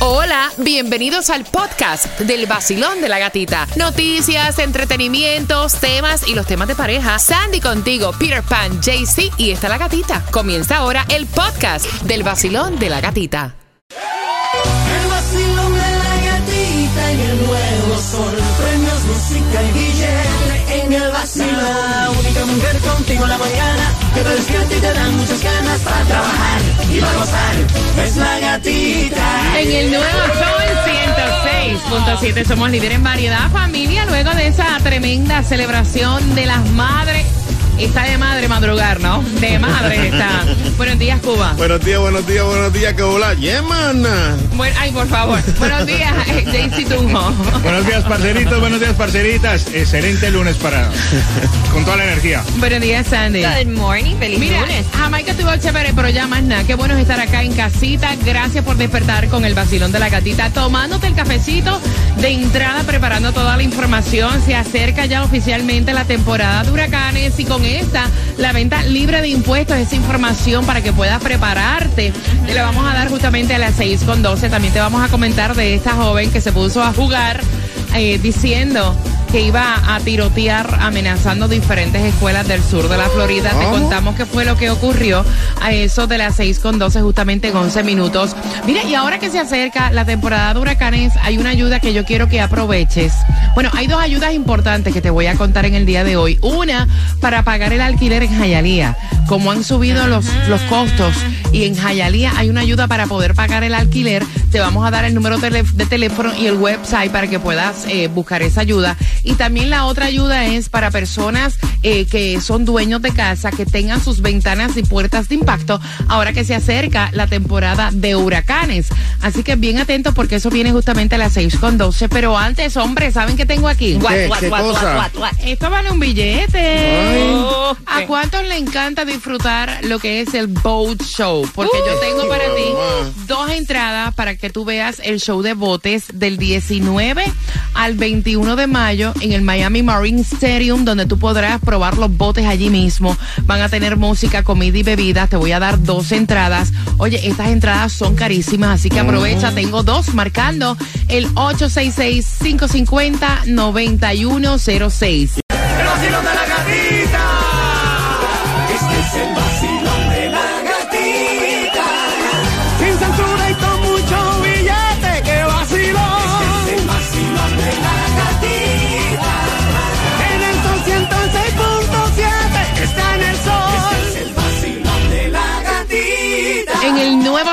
Hola, bienvenidos al podcast del vacilón de la gatita. Noticias, entretenimientos, temas y los temas de pareja. Sandy contigo, Peter Pan, JC y está la gatita. Comienza ahora el podcast del vacilón de la gatita. El vacilón de la gatita y el nuevo sol. Premios, música y en el vacilón. Mujer contigo la mañana que te despierta y te dan muchas ganas para trabajar y para gozar. Es la gatita. En el nuevo Sol 106.7 somos líder en variedad familia luego de esa tremenda celebración de las madres. Está de madre madrugar, ¿no? De madre está. Buenos días, Cuba. Buenos días, buenos días, buenos días, que hola, Yeman. Bueno, ay, por favor. Buenos días, eh, Jaycee Tunjo. Buenos días, parceritos, buenos días, parceritas. Excelente lunes para. con toda la energía. Buenos días, Sandy. Good morning, feliz Mira, lunes. Jamaica estuvo chévere, pero ya más nada. Qué bueno es estar acá en casita. Gracias por despertar con el vacilón de la gatita. Tomándote el cafecito de entrada, preparando toda la información. Se acerca ya oficialmente la temporada de huracanes y con esta, la venta libre de impuestos, esa información para que puedas prepararte. Te la vamos a dar justamente a las 6 con 12. También te vamos a comentar de esta joven que se puso a jugar eh, diciendo que iba a tirotear amenazando diferentes escuelas del sur de la Florida. Te contamos qué fue lo que ocurrió a eso de las 6 con 12, justamente en 11 minutos. Mira, y ahora que se acerca la temporada de huracanes, hay una ayuda que yo quiero que aproveches. Bueno, hay dos ayudas importantes que te voy a contar en el día de hoy. Una, para pagar el alquiler en Jayalía. Como han subido los, los costos y en Jayalía hay una ayuda para poder pagar el alquiler, te vamos a dar el número de teléfono y el website para que puedas eh, buscar esa ayuda. Y también la otra ayuda es para personas eh, que son dueños de casa, que tengan sus ventanas y puertas de impacto, ahora que se acerca la temporada de huracanes. Así que bien atentos porque eso viene justamente a las 6 con 12. Pero antes, hombre, ¿saben qué tengo aquí? ¿Qué? what, ¿Qué what, cosa? what, what, what? Esto vale un billete. Oh, ¿A cuántos le encanta disfrutar lo que es el boat show? Porque yo tengo para ti dos entradas para que tú veas el show de botes del 19 al 21 de mayo en el Miami Marine Stadium, donde tú podrás probar los botes allí mismo. Van a tener música, comida y bebidas. Te voy a dar dos entradas. Oye, estas entradas son carísimas, así que aprovecha. Tengo dos marcando el 866-550-9106.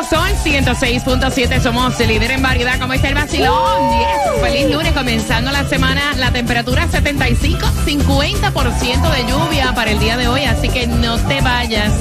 Sol 106.7 somos el líder en variedad. ¿Cómo está el vacilón? Yes. Feliz lunes, comenzando la semana. La temperatura 75, 50% de lluvia para el día de hoy. Así que no te vayas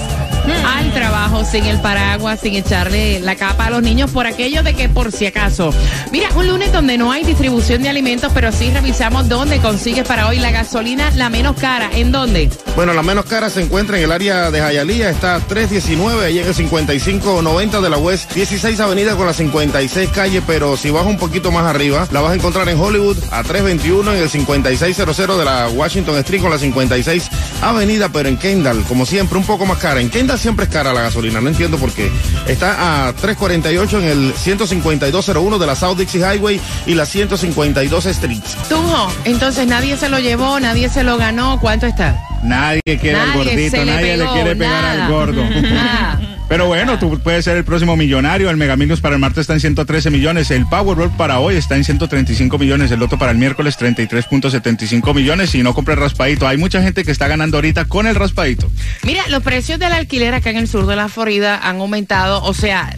al trabajo sin el paraguas, sin echarle la capa a los niños por aquello de que por si acaso. Mira, un lunes donde no hay distribución de alimentos, pero sí revisamos dónde consigues para hoy la gasolina la menos cara. ¿En dónde? Bueno, la menos cara se encuentra en el área de Jayalía, está 319, ahí en el 5590 de la West, 16 Avenida con la 56 calle, pero si vas un poquito más arriba, la vas a encontrar en Hollywood a 321 en el 5600 de la Washington Street con la 56 Avenida, pero en Kendall, como siempre, un poco más cara. En Kendall siempre es cara la gasolina, no entiendo por qué. Está a 348 en el 15201 de la South Dixie Highway y la 152 Street. Tunjo, entonces nadie se lo llevó, nadie se lo ganó. ¿Cuánto está? Nadie quiere al gordito, le nadie pegó, le quiere pegar nada. al gordo. Pero bueno, tú puedes ser el próximo millonario. El Mega Millions para el martes está en 113 millones. El Powerball para hoy está en 135 millones. El Loto para el miércoles 33.75 millones. Y no compre raspadito. Hay mucha gente que está ganando ahorita con el raspadito. Mira, los precios del alquiler acá en el sur de la Florida han aumentado, o sea,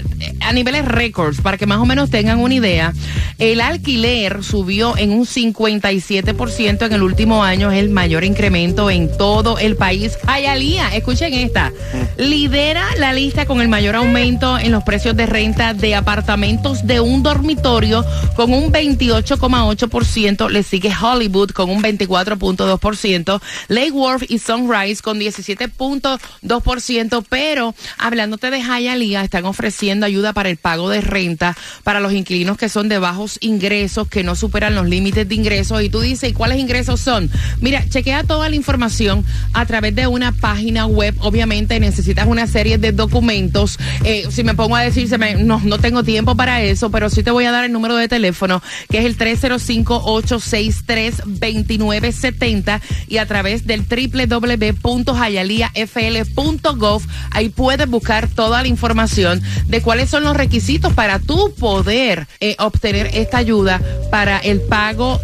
a niveles récords, para que más o menos tengan una idea. El alquiler subió en un 57% en el último año, es el mayor incremento en todo el país. Ayalía, escuchen esta, lidera la lista con el mayor aumento en los precios de renta de apartamentos de un dormitorio con un 28,8%. Le sigue Hollywood con un 24,2%. Lake Worth y Sunrise con 17,2%. Pero hablándote de Hialeah, están ofreciendo ayuda para el pago de renta para los inquilinos que son de bajos ingresos, que no superan los límites de ingresos. Y tú dices, ¿y cuáles ingresos son? Mira, chequea toda la información a través de una página web. Obviamente necesitas una serie de documentos. Eh, si me pongo a decir, se me- no, no tengo tiempo para eso, pero sí te voy a dar el número de teléfono, que es el 305-863-2970 y a través del www.jayaliafl.gov. Ahí puedes buscar toda la información de cuáles son los requisitos para tú poder eh, obtener esta ayuda para el pago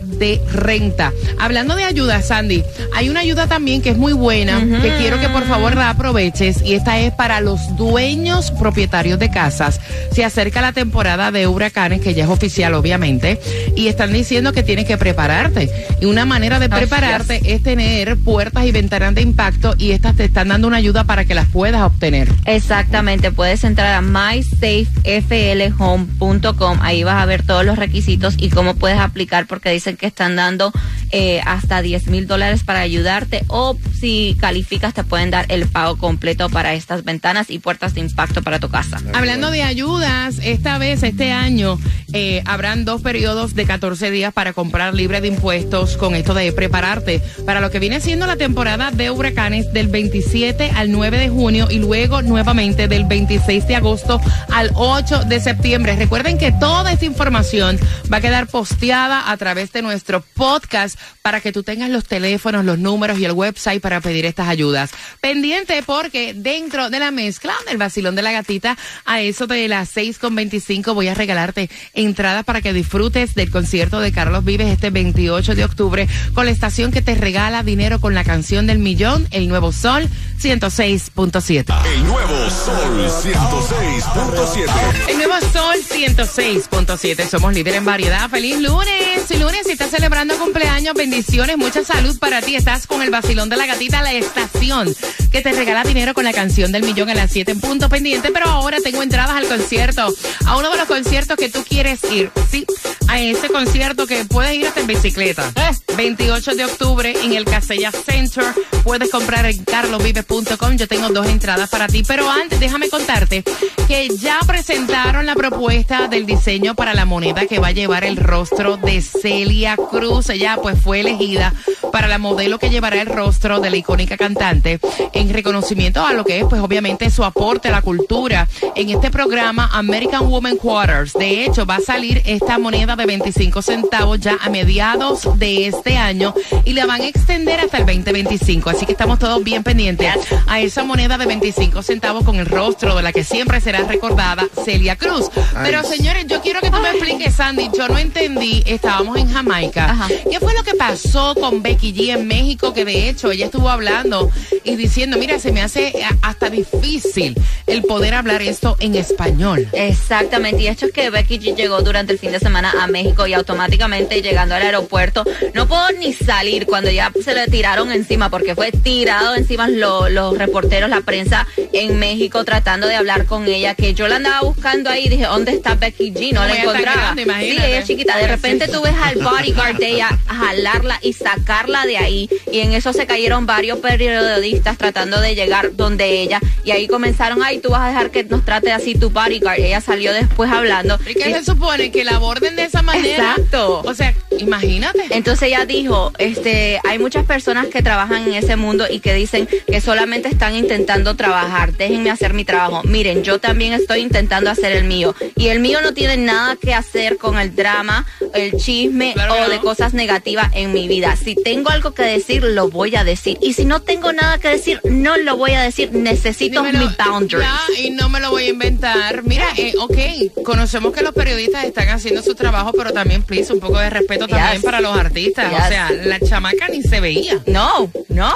renta. Hablando de ayuda, Sandy, hay una ayuda también que es muy buena, que quiero que por favor la aproveches y esta es para los dueños propietarios de casas. Se acerca la temporada de huracanes, que ya es oficial obviamente, y están diciendo que tienes que prepararte. Y una manera de prepararte es tener puertas y ventanas de impacto y estas te están dando una ayuda para que las puedas obtener. Exactamente, puedes entrar a mysafeflhome.com, ahí vas a ver todos los requisitos y cómo puedes aplicar porque dicen que están dando eh, hasta 10 mil dólares para ayudarte o si calificas te pueden dar el pago completo para estas ventanas y puertas de impacto para tu casa. Hablando de ayudas, esta vez, este año, eh, habrán dos periodos de 14 días para comprar libre de impuestos con esto de prepararte para lo que viene siendo la temporada de huracanes del 27 al 9 de junio y luego nuevamente del 26 de agosto al 8 de septiembre. Recuerden que toda esta información va a quedar posteada a través de nuestro podcast para que tú tengas los teléfonos, los números y el website para pedir estas ayudas. Pendiente porque dentro de la mezcla del vacilón de la gatita, a eso de las 6 con 25 voy a regalarte entradas para que disfrutes del concierto de Carlos Vives este 28 de octubre con la estación que te regala dinero con la canción del millón, el nuevo Sol 106.7. El nuevo Sol 106.7. El nuevo Sol 106.7. Somos líder en variedad. Feliz lunes. Y lunes, si estás celebrando cumpleaños, bendiciones, mucha salud para ti. Estás con el vacilón de la gatita, la estación que te regala dinero con la canción del millón a las 7 en punto pendiente. Pero ahora tengo entradas al concierto, a uno de los conciertos que tú quieres ir. Sí, a ese concierto que puedes ir hasta en bicicleta. 28 de octubre en el Casella Center. Puedes comprar en carlosvive.com. Yo tengo dos entradas para ti. Pero antes, déjame contarte que ya presentaron la propuesta del diseño para la moneda que va a llevar el rostro de Celia Cruz. Ella pues fue elegida para la modelo que llevará el rostro de la icónica cantante en reconocimiento a lo que es pues obviamente su aporte a la cultura en este programa American Woman Quarters. De hecho, va a salir esta moneda de 25 centavos ya a mediados de este año y la van a extender hasta el 2025. Así que estamos todos bien pendientes a esa moneda de 25 centavos con el rostro de la que siempre será recordada Celia Cruz. Pero señores, yo quiero que tú me expliques, Sandy. Yo no entendí, estábamos en Jamaica. Ajá. ¿Qué fue lo que pasó con Becky G en México? Que de hecho ella estuvo hablando y diciendo, mira, se me hace eh, hasta difícil el poder hablar esto en español. Exactamente, y esto es que Becky G llegó durante el fin de semana a México y automáticamente llegando al aeropuerto no puedo ni salir cuando ya se le tiraron encima porque fue tirado encima lo- los reporteros, la prensa en México tratando de hablar con ella que yo la andaba buscando ahí y dije, ¿dónde está Becky G? No la encontraba. sí, ella es chiquita, de repente tú ves al bodyguard de ella jalarla y sacarla de ahí y en eso se cayeron varios periodistas tratando de llegar donde ella y ahí comenzaron, ay, tú vas a dejar que nos trate así tu bodyguard. Ella salió después hablando. ¿Y qué Y- se supone? Que la aborden de esa manera. Exacto. O sea, imagínate. entonces ella dijo, este, hay muchas personas que trabajan en ese mundo y que dicen que solamente están intentando trabajar. Déjenme hacer mi trabajo. Miren, yo también estoy intentando hacer el mío. Y el mío no tiene nada que hacer con el drama, el chisme Claro o no. de cosas negativas en mi vida. Si tengo algo que decir, lo voy a decir. Y si no tengo nada que decir, no lo voy a decir. Necesito Dímelo, mi boundaries. ya, y no me lo voy a inventar. Mira, eh, ok, conocemos que los periodistas están haciendo su trabajo, pero también, please, un poco de respeto también Yes. para los artistas. Yes. O sea, la chamaca ni se veía. No, no.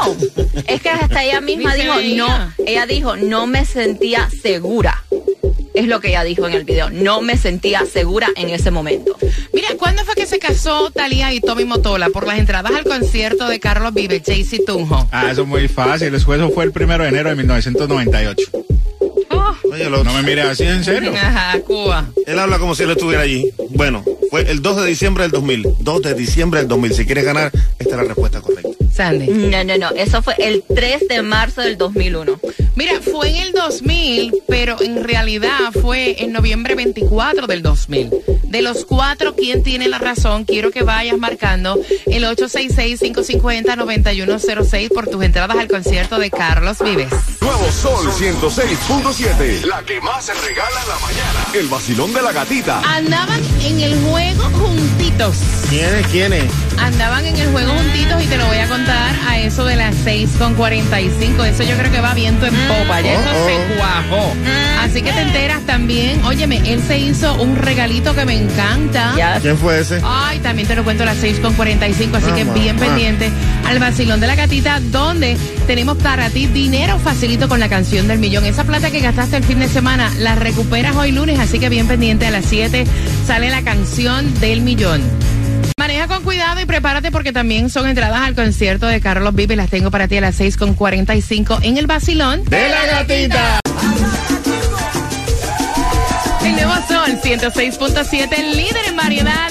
Es que hasta ella misma dijo, veía. no, ella dijo, no me sentía segura. Es lo que ella dijo en el video. No me sentía segura en ese momento. Mira, ¿cuándo fue que se casó Talía y Tommy Motola? Por las entradas al concierto de Carlos Vive, Jaycee Tunjo. Ah, eso es muy fácil. Eso fue el primero de enero de 1998. Oye, lo- No me mires así, en serio. Ajá, Cuba. él habla como si él estuviera allí. Bueno, fue el 2 de diciembre del 2000. 2 de diciembre del 2000. Si quieres ganar, esta es la respuesta correcta. Sandy. No, no, no. Eso fue el 3 de marzo del 2001. Mira, fue en el 2000, pero en realidad fue en noviembre 24 del 2000. De los cuatro, ¿quién tiene la razón? Quiero que vayas marcando el 866-550-9106 por tus entradas al concierto de Carlos Vives. Nuevo Sol 106.7. La que más se regala en la mañana. El vacilón de la gatita. Andaban en el juego juntitos. ¿Quiénes? ¿Quiénes? Andaban en el juego juntitos y te lo voy a contar a eso de las 6 con 45. Eso yo creo que va viento en popa. Ya eso Oh, se oh. cuajó. Así que te enteras también. Óyeme, él se hizo un regalito que me encanta. ¿Quién fue ese? Ay, también te lo cuento a las 6 con 45, así Ah, que mamá. bien pendiente al vacilón de la gatita, donde tenemos para ti dinero con la canción del millón. Esa plata que gastaste el fin de semana la recuperas hoy lunes, así que bien pendiente a las 7 sale la canción del millón. Maneja con cuidado y prepárate porque también son entradas al concierto de Carlos Vive. Las tengo para ti a las 6 con 45 en el vacilón. ¡De la gatita! El nuevo Sol 106.7, el líder en variedad,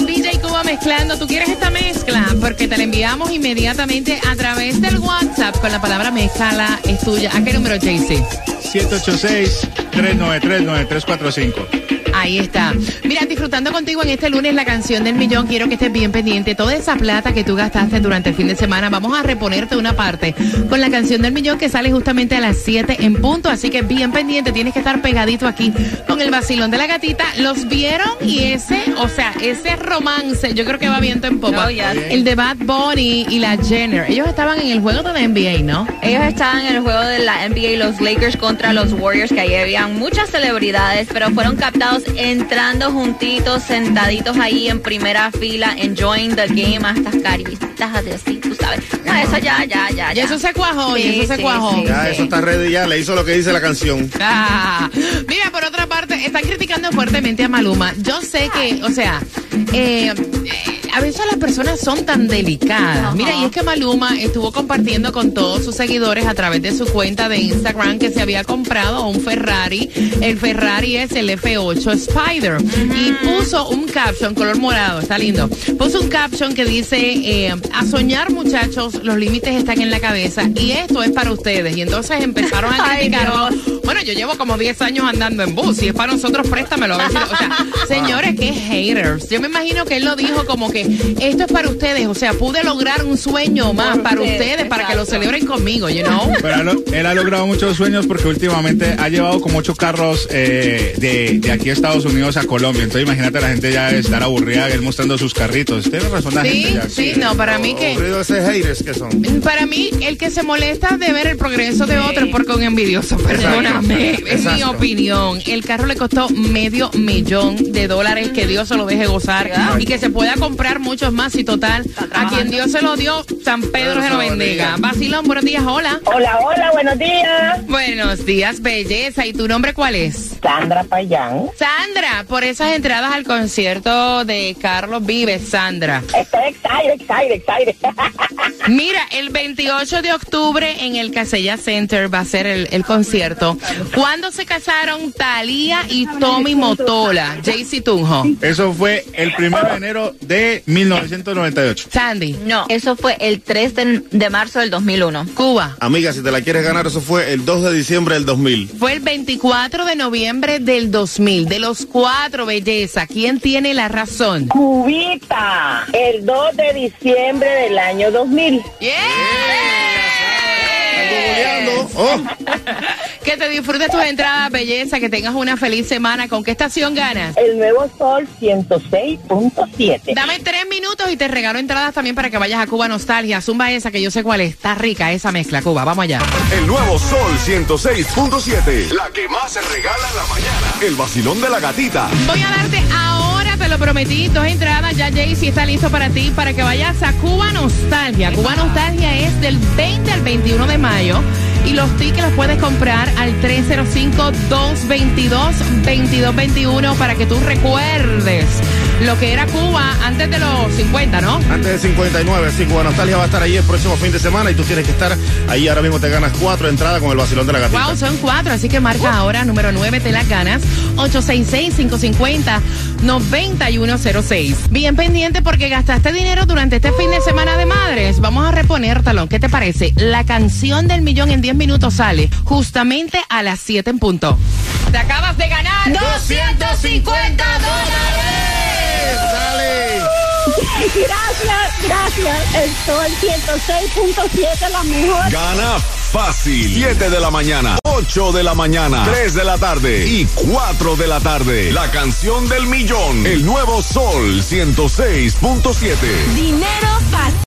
mezclando. ¿Tú quieres esta mezcla? Porque te la enviamos inmediatamente a través del WhatsApp con la palabra mezcla es tuya. ¿A qué número, JC? 786-393-9345. Ahí está. Mira, disfrutando contigo en este lunes la canción del millón, quiero que estés bien pendiente. Toda esa plata que tú gastaste durante el fin de semana, vamos a reponerte una parte con la canción del millón que sale justamente a las 7 en punto. Así que bien pendiente, tienes que estar pegadito aquí con el vacilón de la gatita. ¿Los vieron? Y ese, o sea, ese romance, yo creo que va viento en popa. El de Bad Bunny y la Jenner. Ellos estaban en el juego de la NBA, ¿no? Ellos estaban en el juego de la NBA los Lakers contra los Warriors, que ahí habían muchas celebridades, pero fueron captados entrando juntitos, sentaditos ahí en primera fila, enjoying the game, hasta caritas así, tú sabes. No, eso ya, ya, ya, Y ya. eso se cuajó, y Sí, eso se cuajó. sí. Ya, eso está ready ya. Le hizo lo que dice la canción. Ah, mira, por otra parte, están criticando fuertemente a Maluma. Yo sé que, o sea, eh, eh, a veces las personas son tan delicadas. Mira, y es que Maluma estuvo compartiendo con todos sus seguidores a través de su cuenta de Instagram que se había comprado un Ferrari. El Ferrari es el F8 Spider. Y puso un caption, color morado, está lindo. Puso un caption que dice, eh, a soñar muchachos, los límites están en la cabeza y esto es para ustedes. Y entonces empezaron a. Dios. Bueno, yo llevo como 10 años andando en bus. Si es para nosotros, préstamelo. A ver si- o sea, señores, qué haters. Yo me imagino que él lo dijo como que esto es para ustedes. O sea, pude lograr un sueño más para ustedes, ustedes, para que lo exacto. celebren conmigo, you know? Pero él, él ha logrado muchos sueños porque últimamente ha llevado como ocho carros eh, de, de aquí a Estados Unidos a Colombia. Entonces imagínate la gente ya estar aburrida él mostrando sus carritos. Tiene razón la Sí, gente ya. sí, no, para mí que... Aburrido ese haters que son. Para mí, el que se molesta de ver el progreso de otro es porque es un envidioso. Perdóname, es mi Exacto. opinión. El carro le costó medio millón de dólares. Que Dios se lo deje gozar y que se pueda comprar muchos más. Y total, a quien Dios se lo dio, San Pedro se lo bendiga. Basilón, buenos días, hola. Hola, hola, buenos días. Buenos días, belleza. ¿Y tu nombre cuál es? Sandra Payán. Sandra, por esas entradas al concierto de Carlos Vives, Sandra. Estoy excited, excited, excited. Mira, el 28 de octubre en el Casella Center va a ser el, el concierto. ¿Cuándo se casaron Talía y Tommy Motola? Jaycee Tunjo. Eso fue el primero de enero de 1998. Sandy. No, eso fue el 3 de, de marzo del 2001. Cuba. Amiga, si te la quieres ganar, eso fue el 2 de diciembre del 2000. Fue el 24 de noviembre del 2000. De los cuatro, belleza, ¿quién tiene la razón? Cubita, el 2 de diciembre del año 2000. ¡Yeah! Oh, Que te disfrutes tus entradas, belleza, que tengas una feliz semana. ¿Con qué estación ganas? El nuevo sol 106.7. Dame tres minutos y te regalo entradas también para que vayas a Cuba Nostalgia. Zumba esa que yo sé cuál es. Está rica esa mezcla, Cuba. Vamos allá. El nuevo Sol 106.7. La que más se regala en la mañana. El vacilón de la gatita. Voy a darte ahora, te lo prometí, dos entradas. Ya Jaycee está listo para ti, para que vayas a Cuba Nostalgia. Cuba Nostalgia es del 20 al 21 de mayo. Y los tickets los puedes comprar al 305-222-2221 para que tú recuerdes lo que era Cuba antes de los 50, ¿no? Antes de 59, sí, Cuba Nostalgia va a estar ahí el próximo fin de semana y tú tienes que estar ahí. Ahora mismo te ganas cuatro entradas con el vacilón de la gatita. Wow, son cuatro, así que marca ahora, número 9, te las ganas. 866-550-9106. Bien pendiente porque gastaste dinero durante este fin de semana de madres. Vamos a reponértelo. ¿Qué te parece? La canción del millón en 10 minutos sale justamente a las 7 en punto. Te acabas de ganar 250 dólares. ¡Dale! Gracias, gracias. El sol 106.7, la mejor. Gana fácil. 7 de la mañana, 8 de la mañana, 3 de la tarde y 4 de la tarde. La canción del millón. El nuevo Sol 106.7. Dinero fácil.